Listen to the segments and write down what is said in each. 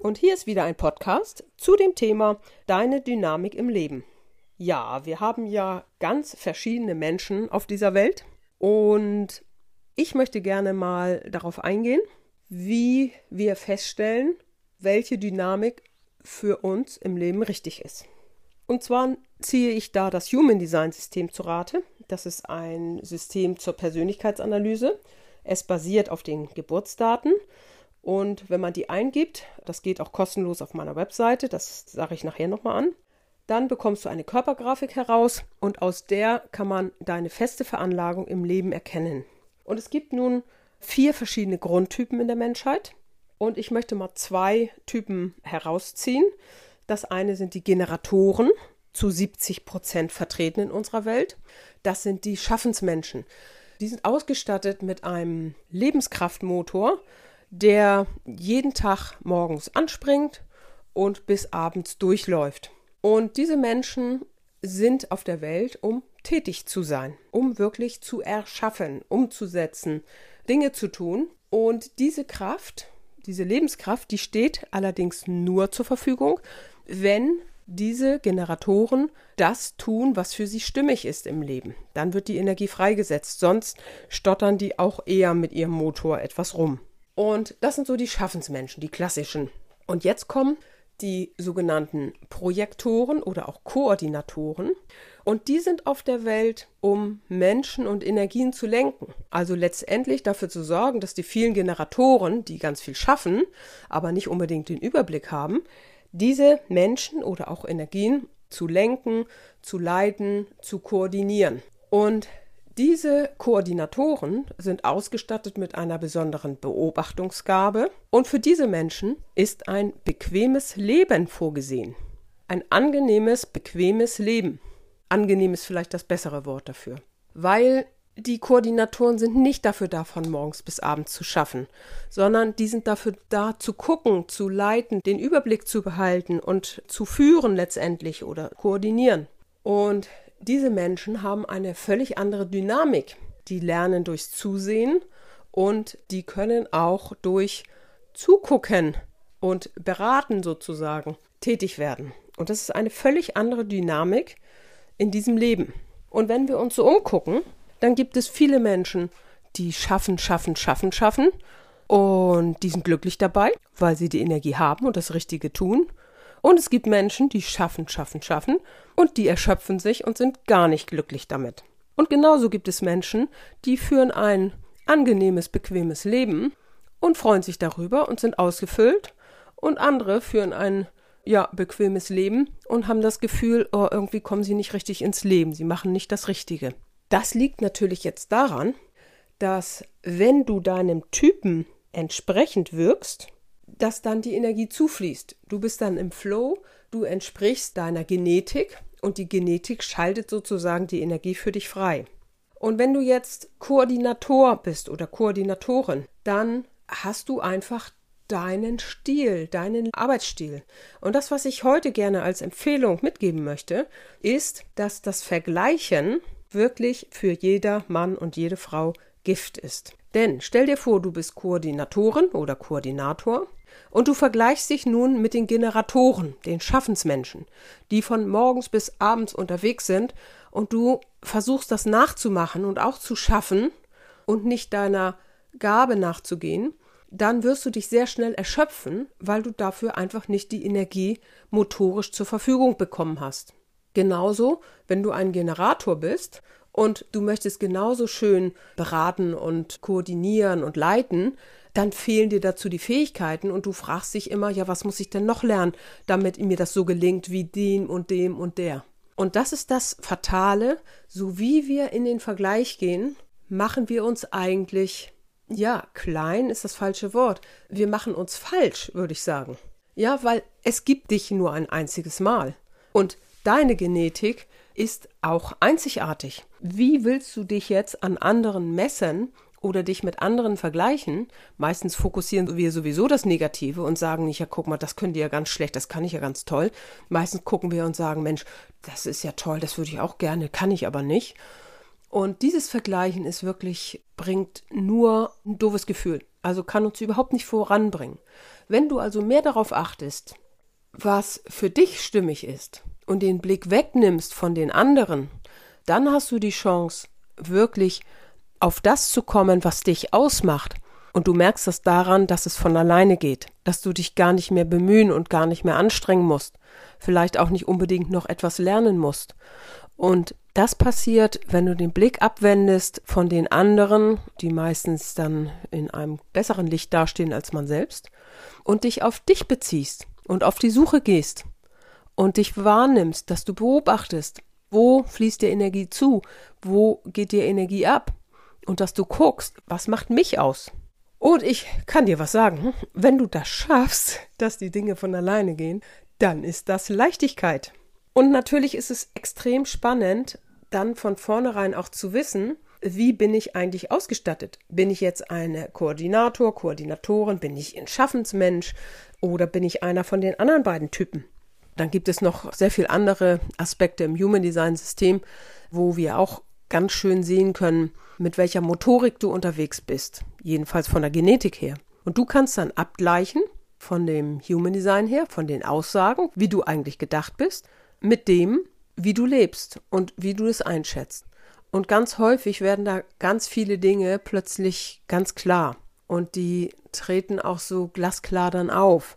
und hier ist wieder ein Podcast zu dem Thema Deine Dynamik im Leben. Ja, wir haben ja ganz verschiedene Menschen auf dieser Welt und ich möchte gerne mal darauf eingehen, wie wir feststellen, welche Dynamik für uns im Leben richtig ist. Und zwar ziehe ich da das Human Design System zu Rate. Das ist ein System zur Persönlichkeitsanalyse. Es basiert auf den Geburtsdaten. Und wenn man die eingibt, das geht auch kostenlos auf meiner Webseite, das sage ich nachher nochmal an, dann bekommst du eine Körpergrafik heraus und aus der kann man deine feste Veranlagung im Leben erkennen. Und es gibt nun vier verschiedene Grundtypen in der Menschheit. Und ich möchte mal zwei Typen herausziehen. Das eine sind die Generatoren, zu 70 Prozent vertreten in unserer Welt. Das sind die Schaffensmenschen. Die sind ausgestattet mit einem Lebenskraftmotor, der jeden Tag morgens anspringt und bis abends durchläuft. Und diese Menschen sind auf der Welt, um tätig zu sein, um wirklich zu erschaffen, umzusetzen, Dinge zu tun. Und diese Kraft, diese Lebenskraft, die steht allerdings nur zur Verfügung, wenn diese Generatoren das tun, was für sie stimmig ist im Leben. Dann wird die Energie freigesetzt, sonst stottern die auch eher mit ihrem Motor etwas rum. Und das sind so die Schaffensmenschen, die klassischen. Und jetzt kommen die sogenannten Projektoren oder auch Koordinatoren. Und die sind auf der Welt, um Menschen und Energien zu lenken. Also letztendlich dafür zu sorgen, dass die vielen Generatoren, die ganz viel schaffen, aber nicht unbedingt den Überblick haben, diese Menschen oder auch Energien zu lenken, zu leiten, zu koordinieren. Und diese Koordinatoren sind ausgestattet mit einer besonderen Beobachtungsgabe und für diese Menschen ist ein bequemes Leben vorgesehen. Ein angenehmes, bequemes Leben. Angenehm ist vielleicht das bessere Wort dafür. Weil die Koordinatoren sind nicht dafür da, von morgens bis abends zu schaffen, sondern die sind dafür da, zu gucken, zu leiten, den Überblick zu behalten und zu führen letztendlich oder koordinieren. Und diese Menschen haben eine völlig andere Dynamik. Die lernen durchs Zusehen und die können auch durch Zugucken und Beraten sozusagen tätig werden. Und das ist eine völlig andere Dynamik in diesem Leben. Und wenn wir uns so umgucken, dann gibt es viele Menschen, die schaffen, schaffen, schaffen, schaffen. Und die sind glücklich dabei, weil sie die Energie haben und das Richtige tun. Und es gibt Menschen, die schaffen, schaffen, schaffen und die erschöpfen sich und sind gar nicht glücklich damit. Und genauso gibt es Menschen, die führen ein angenehmes, bequemes Leben und freuen sich darüber und sind ausgefüllt. Und andere führen ein ja, bequemes Leben und haben das Gefühl, oh, irgendwie kommen sie nicht richtig ins Leben, sie machen nicht das Richtige. Das liegt natürlich jetzt daran, dass wenn du deinem Typen entsprechend wirkst, dass dann die Energie zufließt. Du bist dann im Flow, du entsprichst deiner Genetik und die Genetik schaltet sozusagen die Energie für dich frei. Und wenn du jetzt Koordinator bist oder Koordinatorin, dann hast du einfach deinen Stil, deinen Arbeitsstil. Und das, was ich heute gerne als Empfehlung mitgeben möchte, ist, dass das Vergleichen wirklich für jeder Mann und jede Frau Gift ist. Denn stell dir vor, du bist Koordinatorin oder Koordinator und du vergleichst dich nun mit den Generatoren, den Schaffensmenschen, die von morgens bis abends unterwegs sind und du versuchst das nachzumachen und auch zu schaffen und nicht deiner Gabe nachzugehen, dann wirst du dich sehr schnell erschöpfen, weil du dafür einfach nicht die Energie motorisch zur Verfügung bekommen hast. Genauso, wenn du ein Generator bist und du möchtest genauso schön beraten und koordinieren und leiten, dann fehlen dir dazu die Fähigkeiten und du fragst dich immer, ja, was muss ich denn noch lernen, damit mir das so gelingt wie dem und dem und der. Und das ist das Fatale, so wie wir in den Vergleich gehen, machen wir uns eigentlich, ja, klein ist das falsche Wort. Wir machen uns falsch, würde ich sagen. Ja, weil es gibt dich nur ein einziges Mal. Und deine Genetik ist auch einzigartig. Wie willst du dich jetzt an anderen messen oder dich mit anderen vergleichen? Meistens fokussieren wir sowieso das Negative und sagen nicht, ja, guck mal, das können die ja ganz schlecht, das kann ich ja ganz toll. Meistens gucken wir und sagen, Mensch, das ist ja toll, das würde ich auch gerne, kann ich aber nicht. Und dieses Vergleichen ist wirklich, bringt nur ein doofes Gefühl. Also kann uns überhaupt nicht voranbringen. Wenn du also mehr darauf achtest, was für dich stimmig ist und den Blick wegnimmst von den anderen, dann hast du die Chance, wirklich auf das zu kommen, was dich ausmacht. Und du merkst das daran, dass es von alleine geht, dass du dich gar nicht mehr bemühen und gar nicht mehr anstrengen musst, vielleicht auch nicht unbedingt noch etwas lernen musst. Und das passiert, wenn du den Blick abwendest von den anderen, die meistens dann in einem besseren Licht dastehen als man selbst, und dich auf dich beziehst und auf die Suche gehst und dich wahrnimmst, dass du beobachtest, wo fließt dir Energie zu, wo geht dir Energie ab und dass du guckst, was macht mich aus. Und ich kann dir was sagen, wenn du das schaffst, dass die Dinge von alleine gehen, dann ist das Leichtigkeit. Und natürlich ist es extrem spannend, dann von vornherein auch zu wissen, wie bin ich eigentlich ausgestattet? Bin ich jetzt eine Koordinator, Koordinatorin? Bin ich ein Schaffensmensch? Oder bin ich einer von den anderen beiden Typen? Dann gibt es noch sehr viele andere Aspekte im Human Design System, wo wir auch ganz schön sehen können, mit welcher Motorik du unterwegs bist. Jedenfalls von der Genetik her. Und du kannst dann abgleichen von dem Human Design her, von den Aussagen, wie du eigentlich gedacht bist, mit dem, wie du lebst und wie du es einschätzt. Und ganz häufig werden da ganz viele Dinge plötzlich ganz klar. Und die treten auch so glasklar dann auf.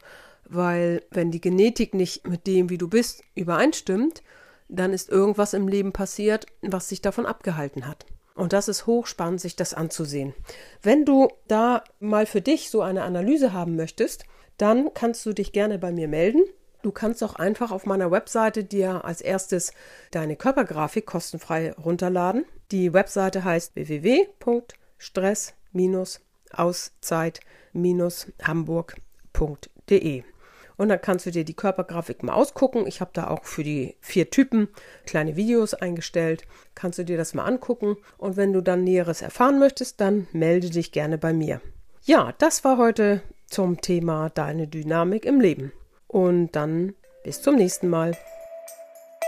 Weil wenn die Genetik nicht mit dem, wie du bist, übereinstimmt, dann ist irgendwas im Leben passiert, was sich davon abgehalten hat. Und das ist hochspannend, sich das anzusehen. Wenn du da mal für dich so eine Analyse haben möchtest, dann kannst du dich gerne bei mir melden. Du kannst auch einfach auf meiner Webseite dir als erstes deine Körpergrafik kostenfrei runterladen. Die Webseite heißt www.stress-auszeit-hamburg.de. Und dann kannst du dir die Körpergrafik mal ausgucken. Ich habe da auch für die vier Typen kleine Videos eingestellt. Kannst du dir das mal angucken. Und wenn du dann Näheres erfahren möchtest, dann melde dich gerne bei mir. Ja, das war heute zum Thema deine Dynamik im Leben. Und dann bis zum nächsten Mal.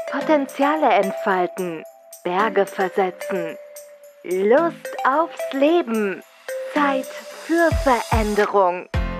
Potenziale entfalten, Berge versetzen, Lust aufs Leben, Zeit für Veränderung.